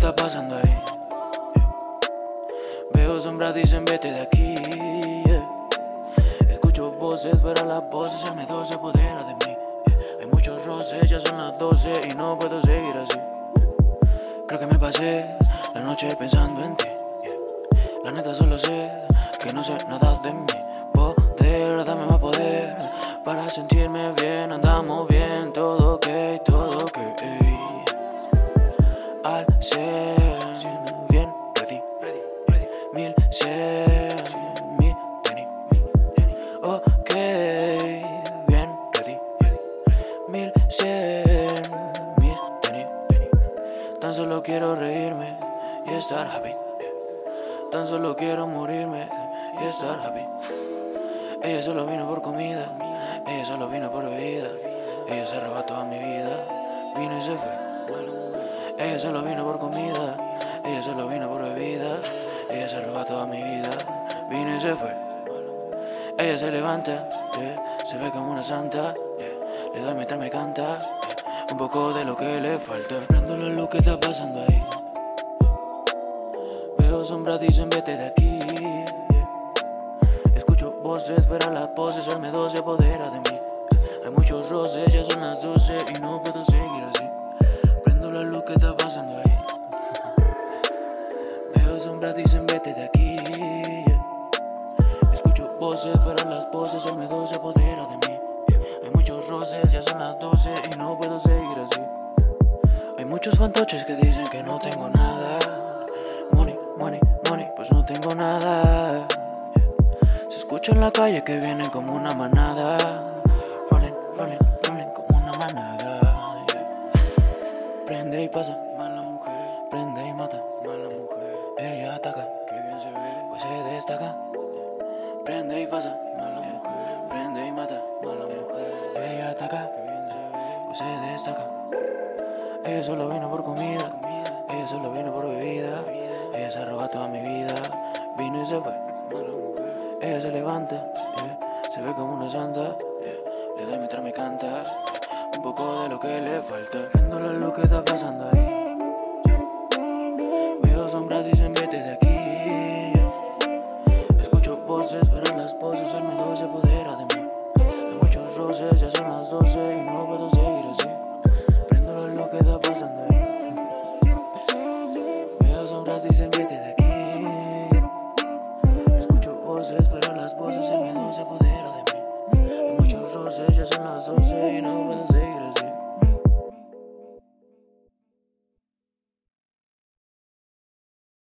está pasando ahí. Veo sombras, dicen vete de aquí. Escucho voces, fuera las voces, el miedo se apodera de mí. Hay muchos roces, ya son las 12 y no puedo seguir así. Creo que me pasé la noche pensando en ti. La neta solo sé que no sé nada de mí. Poder, dame más poder para sentirme bien. Andamos bien, mi tenis, ok, bien, ready, mil cien, mil tenis. Tan solo quiero reírme y estar happy. Tan solo quiero morirme y estar happy. Ella solo vino por comida, ella solo vino por bebida. Ella se robó toda mi vida, vino y se fue. Ella solo vino por comida, ella solo vino por bebida. Ella se roba toda mi vida, vino y se fue. Ella se levanta, se ve como una santa. yeah, Le doy mientras me canta, un poco de lo que le falta. Prendo la luz que está pasando ahí. Veo sombras, dicen vete de aquí. Escucho voces, fuera las poses, el miedo se apodera de mí. Hay muchos roces, ya son las 12 y no puedo seguir así. Prendo la luz que está pasando ahí. Voces, fuera las poses, el miedo se apodera de mí. Hay muchos roces, ya son las 12 y no puedo seguir así. Hay muchos fantoches que dicen que no tengo nada. Money, money, money, pues no tengo nada. Se escucha en la calle que vienen como una manada. Running, running, running como una manada. Prende y pasa, mala mujer. Prende y mata, mala mujer. Ella ataca, que bien se ve, pues se destaca. Prende y pasa, mala mujer. Prende y mata, mala mujer. Ella ataca, bien se se destaca. Ella solo vino por comida, ella solo vino por bebida. Ella se roba toda mi vida, vino y se fue. Ella se levanta, se ve como una santa. Le doy mientras me canta, un poco de lo que le falta. La luz que está pasando ahí. Veo sombras, dicen vete de aquí. Ya son las 12 y no puedo seguir así. Prendo la luz que está pasando ahí. Veo sombras, dicen vete de aquí. Escucho voces, fueron